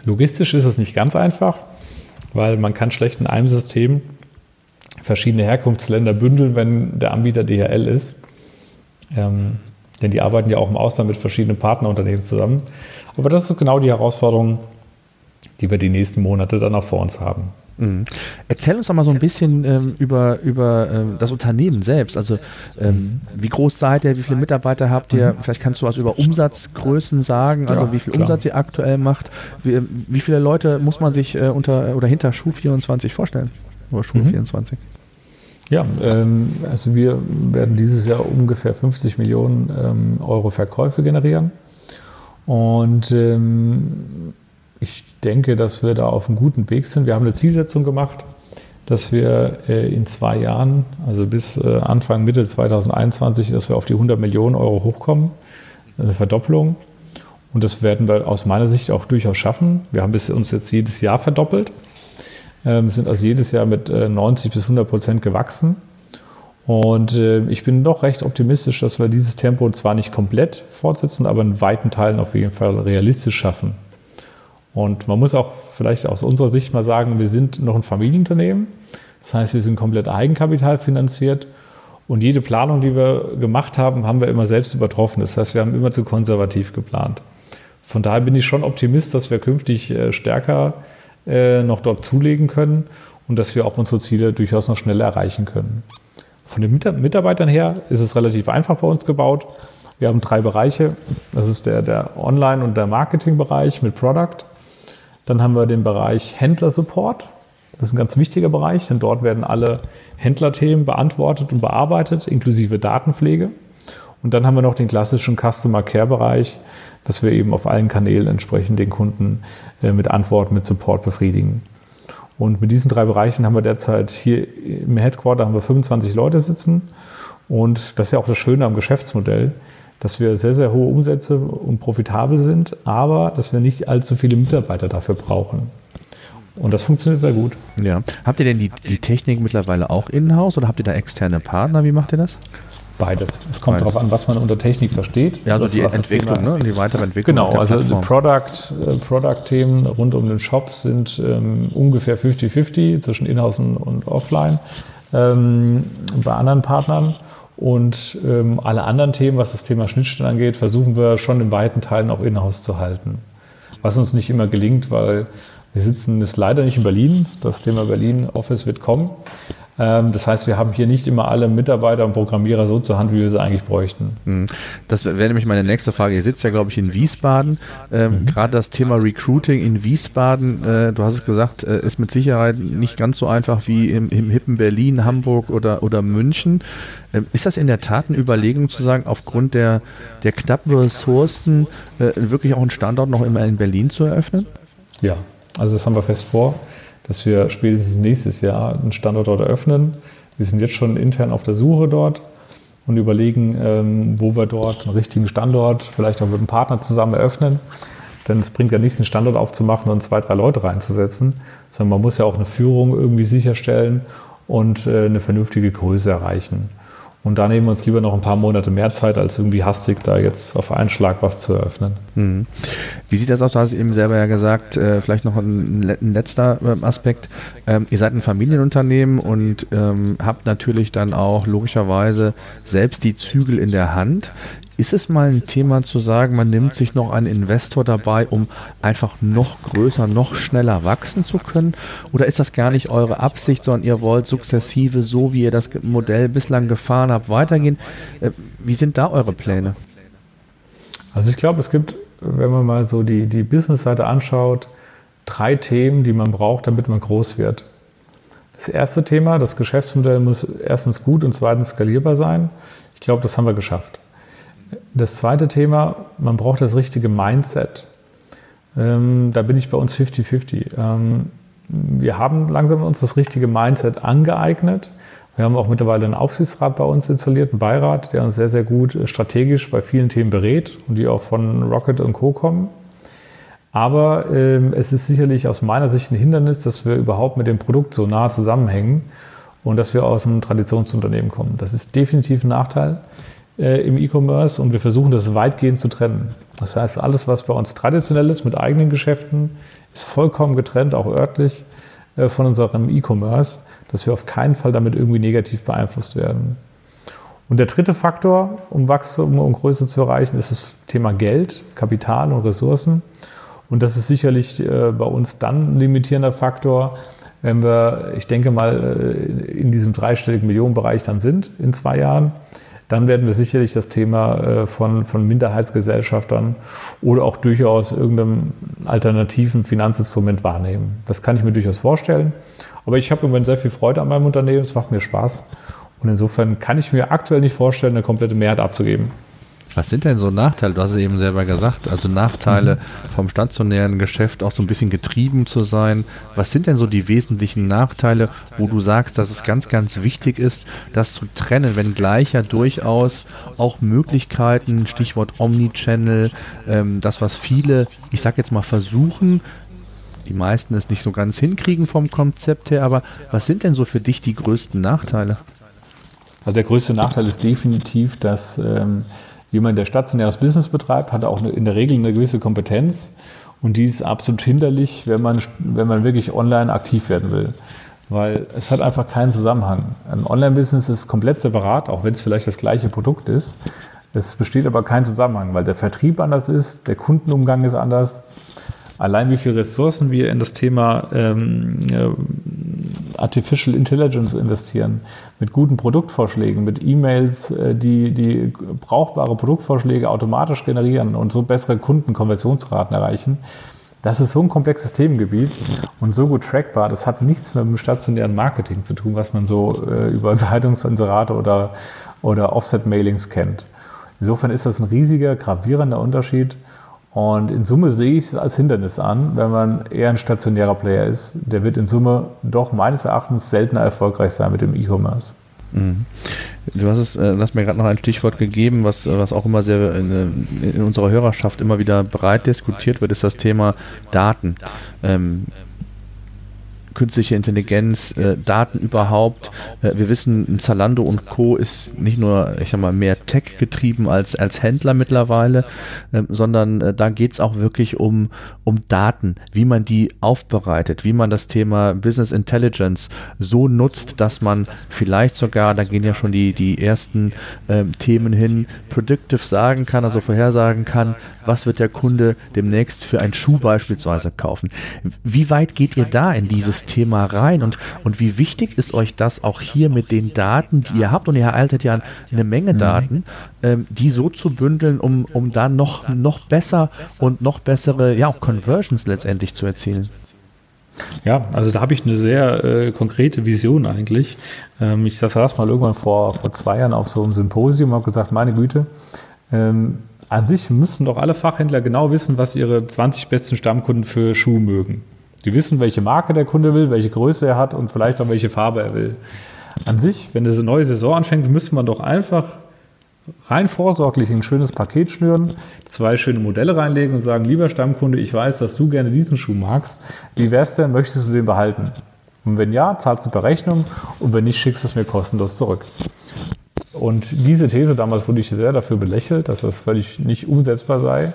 Logistisch ist es nicht ganz einfach, weil man kann schlecht in einem System verschiedene Herkunftsländer bündeln, wenn der Anbieter DHL ist. Ähm, denn die arbeiten ja auch im Ausland mit verschiedenen Partnerunternehmen zusammen. Aber das ist genau die Herausforderung, die wir die nächsten Monate dann auch vor uns haben. Mhm. Erzähl uns doch mal so ein bisschen ähm, über, über ähm, das Unternehmen selbst. Also ähm, wie groß seid ihr, wie viele Mitarbeiter habt ihr? Mhm. Vielleicht kannst du was über Umsatzgrößen sagen, also ja, wie viel klar. Umsatz ihr aktuell macht. Wie, wie, viele Leute muss man sich äh, unter oder hinter Schuh24 vorstellen? Oder Schuh24? Mhm. Ja, ähm, also wir werden dieses Jahr ungefähr 50 Millionen ähm, Euro Verkäufe generieren. Und ähm, ich denke, dass wir da auf einem guten Weg sind. Wir haben eine Zielsetzung gemacht, dass wir äh, in zwei Jahren, also bis äh, Anfang, Mitte 2021, dass wir auf die 100 Millionen Euro hochkommen. Eine Verdopplung. Und das werden wir aus meiner Sicht auch durchaus schaffen. Wir haben uns jetzt jedes Jahr verdoppelt. Ähm, sind also jedes Jahr mit 90 äh, bis 100 Prozent gewachsen. Und ich bin doch recht optimistisch, dass wir dieses Tempo zwar nicht komplett fortsetzen, aber in weiten Teilen auf jeden Fall realistisch schaffen. Und man muss auch vielleicht aus unserer Sicht mal sagen, wir sind noch ein Familienunternehmen. Das heißt, wir sind komplett Eigenkapital finanziert. Und jede Planung, die wir gemacht haben, haben wir immer selbst übertroffen. Das heißt, wir haben immer zu konservativ geplant. Von daher bin ich schon Optimist, dass wir künftig äh, stärker äh, noch dort zulegen können und dass wir auch unsere Ziele durchaus noch schneller erreichen können. Von den Mitarbeitern her ist es relativ einfach bei uns gebaut. Wir haben drei Bereiche. Das ist der, der Online- und der Marketingbereich mit Product. Dann haben wir den Bereich Händler-Support. Das ist ein ganz wichtiger Bereich, denn dort werden alle Händlerthemen beantwortet und bearbeitet, inklusive Datenpflege. Und dann haben wir noch den klassischen Customer Care-Bereich, dass wir eben auf allen Kanälen entsprechend den Kunden äh, mit Antworten, mit Support befriedigen. Und mit diesen drei Bereichen haben wir derzeit hier im Headquarter haben wir 25 Leute sitzen. Und das ist ja auch das Schöne am Geschäftsmodell, dass wir sehr, sehr hohe Umsätze und profitabel sind, aber dass wir nicht allzu viele Mitarbeiter dafür brauchen. Und das funktioniert sehr gut. Ja. Habt ihr denn die, die Technik mittlerweile auch in-house oder habt ihr da externe Partner? Wie macht ihr das? Beides. Es kommt darauf an, was man unter Technik versteht. Ja, also das, die Entwicklung, ne? die weitere Entwicklung. Genau, also Product, äh, Product-Themen rund um den Shop sind ähm, ungefähr 50-50 zwischen Inhouse und, und Offline ähm, bei anderen Partnern. Und ähm, alle anderen Themen, was das Thema Schnittstellen angeht, versuchen wir schon in weiten Teilen auch in-house zu halten. Was uns nicht immer gelingt, weil wir sitzen ist leider nicht in Berlin. Das Thema Berlin Office wird kommen. Ähm, das heißt, wir haben hier nicht immer alle Mitarbeiter und Programmierer so zur Hand, wie wir sie eigentlich bräuchten. Mhm. Das wäre nämlich meine nächste Frage. Ihr sitzt ja, glaube ich, in Wiesbaden. Ähm, mhm. Gerade das Thema Recruiting in Wiesbaden, äh, du hast es gesagt, äh, ist mit Sicherheit nicht ganz so einfach wie im, im hippen Berlin, Hamburg oder, oder München. Ähm, ist das in der Tat eine Überlegung zu sagen, aufgrund der, der knappen Ressourcen äh, wirklich auch einen Standort noch immer in Berlin zu eröffnen? Ja, also das haben wir fest vor dass wir spätestens nächstes Jahr einen Standort dort eröffnen. Wir sind jetzt schon intern auf der Suche dort und überlegen, ähm, wo wir dort einen richtigen Standort, vielleicht auch mit einem Partner zusammen eröffnen. Denn es bringt ja nichts, einen Standort aufzumachen und zwei, drei Leute reinzusetzen, sondern man muss ja auch eine Führung irgendwie sicherstellen und äh, eine vernünftige Größe erreichen. Und da nehmen wir uns lieber noch ein paar Monate mehr Zeit, als irgendwie hastig da jetzt auf einen Schlag was zu eröffnen. Mhm. Wie sieht das aus? Du hast eben selber ja gesagt, äh, vielleicht noch ein, ein letzter äh, Aspekt. Ähm, ihr seid ein Familienunternehmen und ähm, habt natürlich dann auch logischerweise selbst die Zügel in der Hand. Ist es mal ein Thema zu sagen, man nimmt sich noch einen Investor dabei, um einfach noch größer, noch schneller wachsen zu können? Oder ist das gar nicht eure Absicht, sondern ihr wollt sukzessive, so wie ihr das Modell bislang gefahren habt, weitergehen? Äh, wie sind da eure Pläne? Also ich glaube, es gibt, wenn man mal so die, die Business-Seite anschaut, drei Themen, die man braucht, damit man groß wird. Das erste Thema, das Geschäftsmodell muss erstens gut und zweitens skalierbar sein. Ich glaube, das haben wir geschafft. Das zweite Thema, man braucht das richtige Mindset. Ähm, da bin ich bei uns 50-50. Ähm, wir haben langsam uns das richtige Mindset angeeignet. Wir haben auch mittlerweile einen Aufsichtsrat bei uns installiert, einen Beirat, der uns sehr, sehr gut äh, strategisch bei vielen Themen berät und die auch von Rocket und Co. kommen. Aber ähm, es ist sicherlich aus meiner Sicht ein Hindernis, dass wir überhaupt mit dem Produkt so nah zusammenhängen und dass wir aus einem Traditionsunternehmen kommen. Das ist definitiv ein Nachteil äh, im E-Commerce und wir versuchen das weitgehend zu trennen. Das heißt, alles, was bei uns traditionell ist mit eigenen Geschäften, ist vollkommen getrennt, auch örtlich, äh, von unserem E-Commerce, dass wir auf keinen Fall damit irgendwie negativ beeinflusst werden. Und der dritte Faktor, um Wachstum und Größe zu erreichen, ist das Thema Geld, Kapital und Ressourcen. Und das ist sicherlich äh, bei uns dann ein limitierender Faktor, wenn wir, ich denke mal, in diesem dreistelligen Millionenbereich dann sind in zwei Jahren dann werden wir sicherlich das Thema äh, von, von Minderheitsgesellschaftern oder auch durchaus irgendeinem alternativen Finanzinstrument wahrnehmen. Das kann ich mir durchaus vorstellen. Aber ich habe im Moment sehr viel Freude an meinem Unternehmen, es macht mir Spaß. Und insofern kann ich mir aktuell nicht vorstellen, eine komplette Mehrheit abzugeben. Was sind denn so Nachteile? Du hast es eben selber gesagt, also Nachteile mhm. vom stationären Geschäft auch so ein bisschen getrieben zu sein. Was sind denn so die wesentlichen Nachteile, wo du sagst, dass es ganz, ganz wichtig ist, das zu trennen, wenngleich ja durchaus auch Möglichkeiten, Stichwort Omnichannel, ähm, das, was viele, ich sag jetzt mal, versuchen, die meisten es nicht so ganz hinkriegen vom Konzept her, aber was sind denn so für dich die größten Nachteile? Also der größte Nachteil ist definitiv, dass ähm, Jemand, der stationäres Business betreibt, hat auch in der Regel eine gewisse Kompetenz und die ist absolut hinderlich, wenn man, wenn man wirklich online aktiv werden will. Weil es hat einfach keinen Zusammenhang. Ein Online-Business ist komplett separat, auch wenn es vielleicht das gleiche Produkt ist. Es besteht aber kein Zusammenhang, weil der Vertrieb anders ist, der Kundenumgang ist anders allein wie viele Ressourcen wir in das Thema ähm, Artificial Intelligence investieren, mit guten Produktvorschlägen, mit E-Mails, äh, die, die brauchbare Produktvorschläge automatisch generieren und so bessere Kundenkonversionsraten erreichen. Das ist so ein komplexes Themengebiet und so gut trackbar. Das hat nichts mehr mit dem stationären Marketing zu tun, was man so äh, über Zeitungsinserate oder, oder Offset-Mailings kennt. Insofern ist das ein riesiger, gravierender Unterschied und in Summe sehe ich es als Hindernis an, wenn man eher ein stationärer Player ist. Der wird in Summe doch meines Erachtens seltener erfolgreich sein mit dem E-Commerce. Mhm. Du hast es, äh, hast mir gerade noch ein Stichwort gegeben, was, was auch immer sehr in, in, unserer Hörerschaft immer wieder breit diskutiert wird, ist das Thema Daten. Ähm, künstliche Intelligenz, äh, Daten überhaupt. Äh, wir wissen, Zalando und Co. ist nicht nur, ich sag mal, mehr Tech getrieben als, als Händler mittlerweile, äh, sondern da geht es auch wirklich um, um Daten, wie man die aufbereitet, wie man das Thema Business Intelligence so nutzt, dass man vielleicht sogar, da gehen ja schon die, die ersten ähm, Themen hin, predictive sagen kann, also vorhersagen kann, was wird der Kunde demnächst für einen Schuh beispielsweise kaufen. Wie weit geht ihr da in dieses Thema rein und, und wie wichtig ist euch das auch hier mit den Daten, die ihr habt und ihr erhaltet ja eine Menge mhm. Daten, ähm, die so zu bündeln, um, um dann noch, noch besser und noch bessere ja, auch Conversions letztendlich zu erzielen? Ja, also da habe ich eine sehr äh, konkrete Vision eigentlich. Ähm, ich das saß mal irgendwann vor, vor zwei Jahren auf so einem Symposium und habe gesagt, meine Güte, ähm, an sich müssen doch alle Fachhändler genau wissen, was ihre 20 besten Stammkunden für Schuhe mögen. Die wissen, welche Marke der Kunde will, welche Größe er hat und vielleicht auch welche Farbe er will. An sich, wenn eine neue Saison anfängt, müsste man doch einfach rein vorsorglich ein schönes Paket schnüren, zwei schöne Modelle reinlegen und sagen, lieber Stammkunde, ich weiß, dass du gerne diesen Schuh magst. Wie wär's denn, möchtest du den behalten? Und wenn ja, zahlst du per Rechnung und wenn nicht, schickst du es mir kostenlos zurück. Und diese These damals wurde ich sehr dafür belächelt, dass das völlig nicht umsetzbar sei.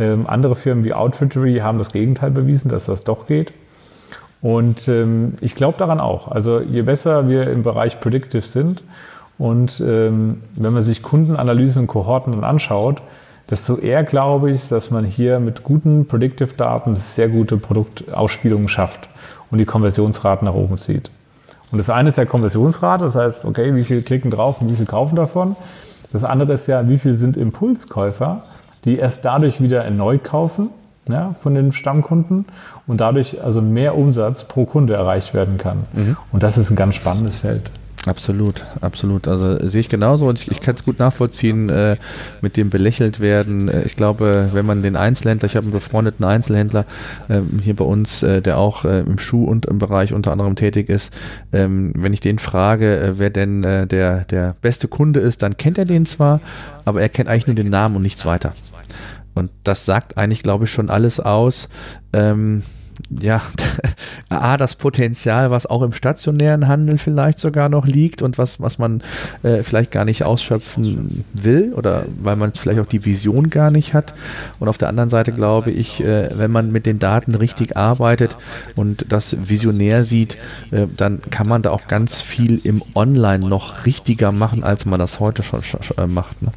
Ähm, andere Firmen wie Outfittery haben das Gegenteil bewiesen, dass das doch geht. Und ähm, ich glaube daran auch. Also je besser wir im Bereich Predictive sind und ähm, wenn man sich Kundenanalysen und Kohorten dann anschaut, desto eher glaube ich, dass man hier mit guten Predictive-Daten sehr gute Produktausspielungen schafft und die Konversionsraten nach oben zieht. Und das eine ist ja Konversionsrate, das heißt, okay, wie viel klicken drauf und wie viel kaufen davon. Das andere ist ja, wie viel sind Impulskäufer, die erst dadurch wieder erneut kaufen ja, von den Stammkunden und dadurch also mehr Umsatz pro Kunde erreicht werden kann. Mhm. Und das ist ein ganz spannendes Feld. Absolut, absolut. Also sehe ich genauso und ich, ich kann es gut nachvollziehen äh, mit dem belächelt werden. Äh, ich glaube, wenn man den Einzelhändler, ich habe einen befreundeten Einzelhändler äh, hier bei uns, äh, der auch äh, im Schuh- und im Bereich unter anderem tätig ist, ähm, wenn ich den frage, äh, wer denn der, der beste Kunde ist, dann kennt er den zwar, aber er kennt eigentlich nur den Namen und nichts weiter. Und das sagt eigentlich, glaube ich, schon alles aus. Ähm, ja, A, das Potenzial, was auch im stationären Handel vielleicht sogar noch liegt und was, was man äh, vielleicht gar nicht ausschöpfen will oder weil man vielleicht auch die Vision gar nicht hat. Und auf der anderen Seite glaube ich, äh, wenn man mit den Daten richtig arbeitet und das visionär sieht, äh, dann kann man da auch ganz viel im Online noch richtiger machen, als man das heute schon äh, macht. Ne?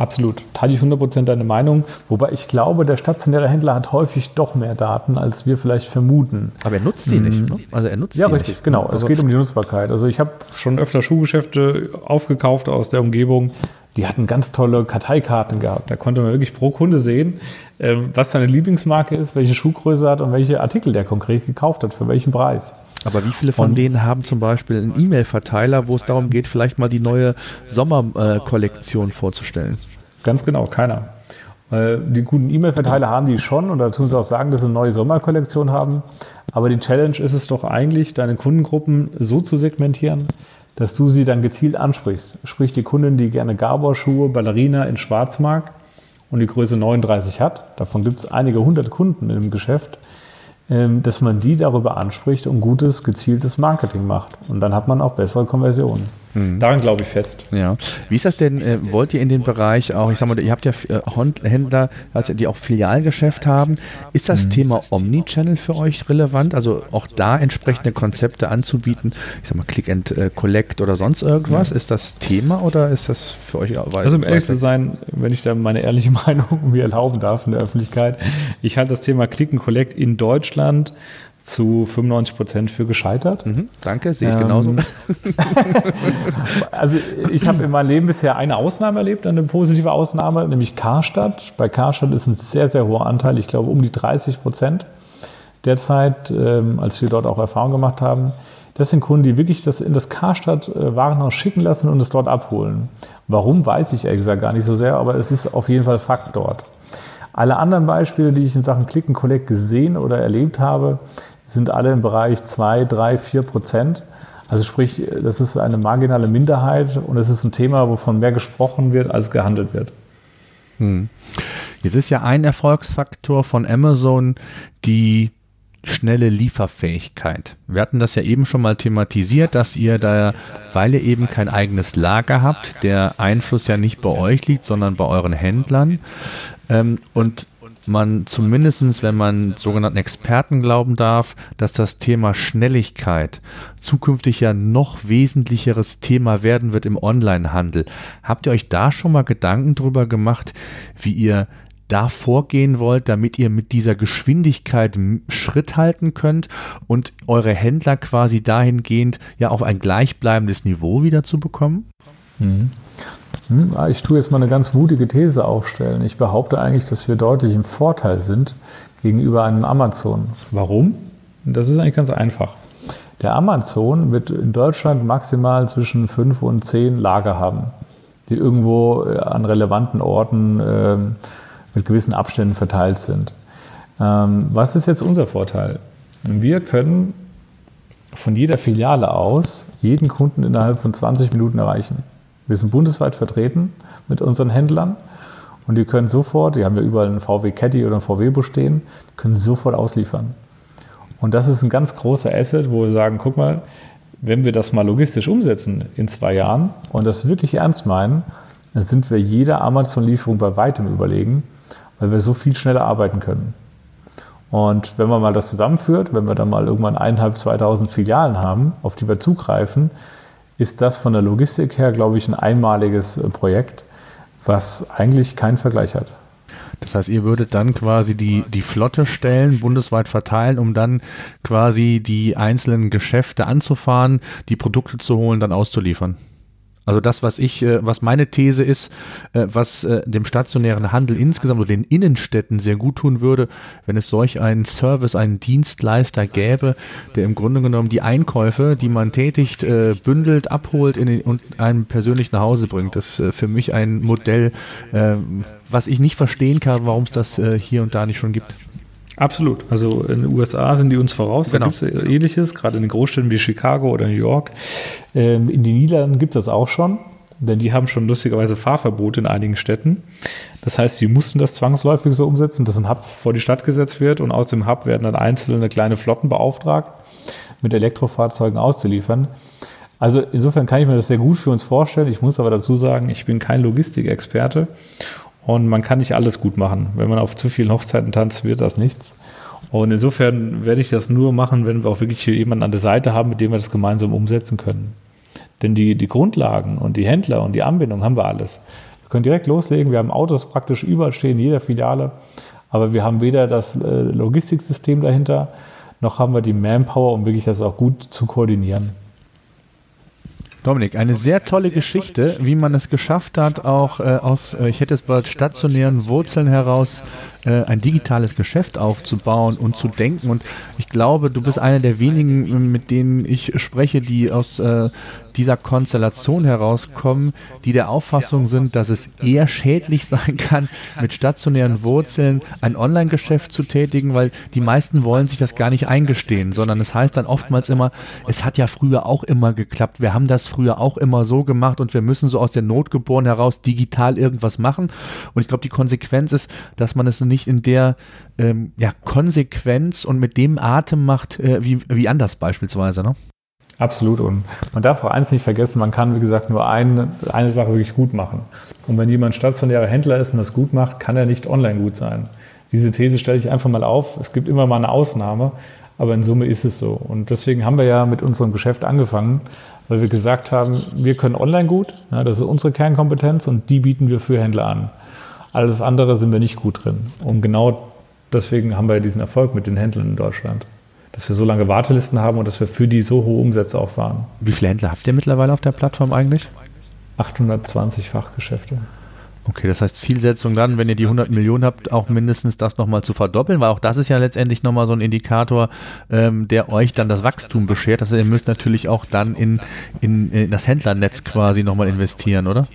Absolut. Teile ich 100% deine Meinung. Wobei ich glaube, der stationäre Händler hat häufig doch mehr Daten, als wir vielleicht vermuten. Aber er nutzt sie mhm. nicht. Ne? Also er nutzt ja, sie richtig, nicht. genau. Also es geht um die Nutzbarkeit. Also ich habe schon öfter Schuhgeschäfte aufgekauft aus der Umgebung. Die hatten ganz tolle Karteikarten gehabt. Da konnte man wirklich pro Kunde sehen, ähm, was seine Lieblingsmarke ist, welche Schuhgröße hat und welche Artikel der konkret gekauft hat, für welchen Preis. Aber wie viele von und denen haben zum Beispiel einen E-Mail-Verteiler, wo es darum geht, vielleicht mal die neue Sommerkollektion äh, vorzustellen? Ganz genau, keiner. Die guten E-Mail-Verteiler haben die schon und dazu muss auch sagen, dass sie eine neue Sommerkollektion haben. Aber die Challenge ist es doch eigentlich, deine Kundengruppen so zu segmentieren, dass du sie dann gezielt ansprichst. Sprich, die Kundin, die gerne Gabor-Schuhe, Ballerina in Schwarz mag und die Größe 39 hat, davon gibt es einige hundert Kunden im Geschäft, dass man die darüber anspricht und gutes, gezieltes Marketing macht. Und dann hat man auch bessere Konversionen. Mhm. Daran glaube ich fest. Ja. Wie ist das denn? Äh, wollt ihr in den Bereich auch, ich sag mal, ihr habt ja äh, Händler, also die auch Filialgeschäft haben. Ist das mhm. Thema Omnichannel für euch relevant? Also auch da entsprechende Konzepte anzubieten? Ich sag mal, Click and äh, Collect oder sonst irgendwas? Ja. Ist das Thema oder ist das für euch Also um ehrlich zu sein, wenn ich da meine ehrliche Meinung mir erlauben darf in der Öffentlichkeit, ich halte das Thema Click and Collect in Deutschland zu 95 Prozent für gescheitert. Mhm, danke, sehe ich ähm, genauso. also ich habe in meinem Leben bisher eine Ausnahme erlebt, eine positive Ausnahme, nämlich Karstadt. Bei Karstadt ist ein sehr, sehr hoher Anteil, ich glaube um die 30 Prozent derzeit, ähm, als wir dort auch Erfahrung gemacht haben. Das sind Kunden, die wirklich das in das Karstadt äh, Warenhaus schicken lassen und es dort abholen. Warum, weiß ich ehrlich gesagt gar nicht so sehr, aber es ist auf jeden Fall Fakt dort. Alle anderen Beispiele, die ich in Sachen Click and Collect gesehen oder erlebt habe, sind alle im Bereich 2, 3, 4 Prozent. Also sprich, das ist eine marginale Minderheit und es ist ein Thema, wovon mehr gesprochen wird, als gehandelt wird. Hm. Jetzt ist ja ein Erfolgsfaktor von Amazon die schnelle Lieferfähigkeit. Wir hatten das ja eben schon mal thematisiert, dass ihr da, weil ihr eben kein eigenes Lager habt, der Einfluss ja nicht bei euch liegt, sondern bei euren Händlern. Ähm, und man zumindestens, wenn man sogenannten Experten glauben darf, dass das Thema Schnelligkeit zukünftig ja noch wesentlicheres Thema werden wird im Onlinehandel. Habt ihr euch da schon mal Gedanken drüber gemacht, wie ihr da vorgehen wollt, damit ihr mit dieser Geschwindigkeit Schritt halten könnt und eure Händler quasi dahingehend ja auf ein gleichbleibendes Niveau wieder zu bekommen? Mhm. Hm, ah, ich tue jetzt mal eine ganz mutige These aufstellen. Ich behaupte eigentlich, dass wir deutlich im Vorteil sind gegenüber einem Amazon. Warum? Das ist eigentlich ganz einfach. Der Amazon wird in Deutschland maximal zwischen fünf und zehn Lager haben, die irgendwo äh, an relevanten Orten äh, mit gewissen Abständen verteilt sind. Ähm, was ist jetzt unser Vorteil? Wir können von jeder Filiale aus jeden Kunden innerhalb von 20 Minuten erreichen. Wir sind bundesweit vertreten mit unseren Händlern und die können sofort, die haben ja überall einen VW Caddy oder einen VW-Bus stehen, können sofort ausliefern. Und das ist ein ganz großer Asset, wo wir sagen, guck mal, wenn wir das mal logistisch umsetzen in zwei Jahren und das wirklich ernst meinen, dann sind wir jeder Amazon-Lieferung bei weitem überlegen, weil wir so viel schneller arbeiten können. Und wenn man mal das zusammenführt, wenn wir dann mal irgendwann eineinhalb, 2000 Filialen haben, auf die wir zugreifen, ist das von der Logistik her, glaube ich, ein einmaliges äh, Projekt, was eigentlich keinen Vergleich hat. Das heißt, ihr würdet dann quasi die, die Flotte stellen, bundesweit verteilen, um dann quasi die einzelnen Geschäfte anzufahren, die Produkte zu holen, dann auszuliefern. Also das, was ich, äh, was meine These ist, äh, was äh, dem stationären Handel insgesamt oder den Innenstädten sehr gut tun würde, wenn es solch einen Service, einen Dienstleister gäbe, der im Grunde genommen die Einkäufe, die man tätigt, bündelt, abholt den, und einem persönlich nach Hause bringt. Das ist für mich ein Modell, was ich nicht verstehen kann, warum es das hier und da nicht schon gibt. Absolut. Also in den USA sind die uns voraus. Genau. Da gibt es ähnliches, gerade in den Großstädten wie Chicago oder New York. Ähm, in den Niederlanden gibt es das auch schon, denn die haben schon lustigerweise Fahrverbote in einigen Städten. Das heißt, sie mussten das zwangsläufig so umsetzen, dass ein Hub vor die Stadt gesetzt wird und aus dem Hub werden dann einzelne kleine Flotten beauftragt, mit Elektrofahrzeugen auszuliefern. Also insofern kann ich mir das sehr gut für uns vorstellen. Ich muss aber dazu sagen, ich bin kein Logistikexperte und man kann nicht alles gut machen. Wenn man auf zu vielen Hochzeiten tanzt, wird das nichts. Und insofern werde ich das nur machen, wenn wir auch wirklich jemanden an der Seite haben, mit dem wir das gemeinsam umsetzen können. Denn die, die Grundlagen und die Händler und die Anbindung haben wir alles. Wir können direkt loslegen. Wir haben Autos praktisch überall stehen, in jeder Filiale. Aber wir haben weder das äh, Logistiksystem dahinter, noch haben wir die Manpower, um wirklich das auch gut zu koordinieren. Dominik, eine sehr tolle Geschichte, wie man es geschafft hat, auch äh, aus, äh, ich hätte es bald stationären Wurzeln heraus, äh, ein digitales Geschäft aufzubauen und zu denken. Und ich glaube, du bist einer der wenigen, mit denen ich spreche, die aus äh, dieser Konstellation herauskommen, die der Auffassung sind, dass es eher schädlich sein kann, mit stationären Wurzeln ein Online-Geschäft zu tätigen, weil die meisten wollen sich das gar nicht eingestehen, sondern es heißt dann oftmals immer, es hat ja früher auch immer geklappt, wir haben das früher auch immer so gemacht und wir müssen so aus der Not geboren heraus digital irgendwas machen. Und ich glaube, die Konsequenz ist, dass man es nicht in der ähm, ja, Konsequenz und mit dem Atem macht, äh, wie, wie anders beispielsweise. Ne? Absolut. Und man darf auch eins nicht vergessen, man kann, wie gesagt, nur eine, eine Sache wirklich gut machen. Und wenn jemand stationärer Händler ist und das gut macht, kann er nicht online gut sein. Diese These stelle ich einfach mal auf. Es gibt immer mal eine Ausnahme, aber in Summe ist es so. Und deswegen haben wir ja mit unserem Geschäft angefangen, weil wir gesagt haben, wir können online gut, ja, das ist unsere Kernkompetenz und die bieten wir für Händler an. Alles andere sind wir nicht gut drin. Und genau deswegen haben wir diesen Erfolg mit den Händlern in Deutschland dass wir so lange Wartelisten haben und dass wir für die so hohe Umsätze auffahren. Wie viele Händler habt ihr mittlerweile auf der Plattform eigentlich? 820 Fachgeschäfte. Okay, das heißt Zielsetzung dann, wenn ihr die 100 Millionen habt, auch mindestens das nochmal zu verdoppeln, weil auch das ist ja letztendlich nochmal so ein Indikator, ähm, der euch dann das Wachstum beschert. Also ihr müsst natürlich auch dann in, in, in das Händlernetz quasi nochmal investieren, oder?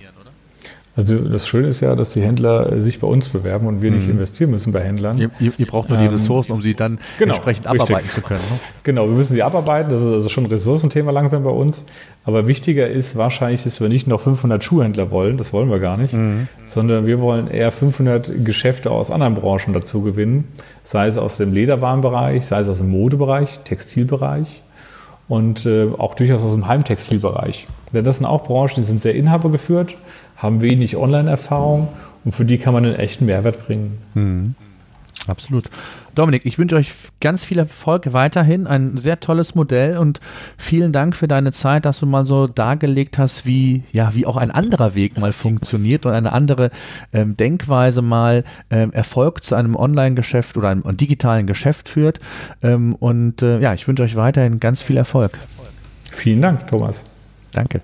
Also das Schöne ist ja, dass die Händler äh, sich bei uns bewerben und wir mhm. nicht investieren müssen bei Händlern. Ihr, ihr braucht nur die ähm, Ressourcen, um sie dann genau, entsprechend richtig. abarbeiten zu können. Ne? Genau, wir müssen sie abarbeiten. Das ist also schon ein Ressourcenthema langsam bei uns. Aber wichtiger ist wahrscheinlich, dass wir nicht noch 500 Schuhhändler wollen. Das wollen wir gar nicht. Mhm. Sondern wir wollen eher 500 Geschäfte aus anderen Branchen dazu gewinnen. Sei es aus dem Lederwarenbereich, sei es aus dem Modebereich, Textilbereich und äh, auch durchaus aus dem Heimtextilbereich. Denn das sind auch Branchen, die sind sehr inhabergeführt haben wenig Online-Erfahrung und für die kann man einen echten Mehrwert bringen. Mhm. Absolut. Dominik, ich wünsche euch ganz viel Erfolg weiterhin. Ein sehr tolles Modell und vielen Dank für deine Zeit, dass du mal so dargelegt hast, wie, ja, wie auch ein anderer Weg mal funktioniert und eine andere ähm, Denkweise mal ähm, Erfolg zu einem Online-Geschäft oder einem digitalen Geschäft führt. Ähm, und äh, ja, ich wünsche euch weiterhin ganz viel Erfolg. Vielen Dank, Thomas. Danke.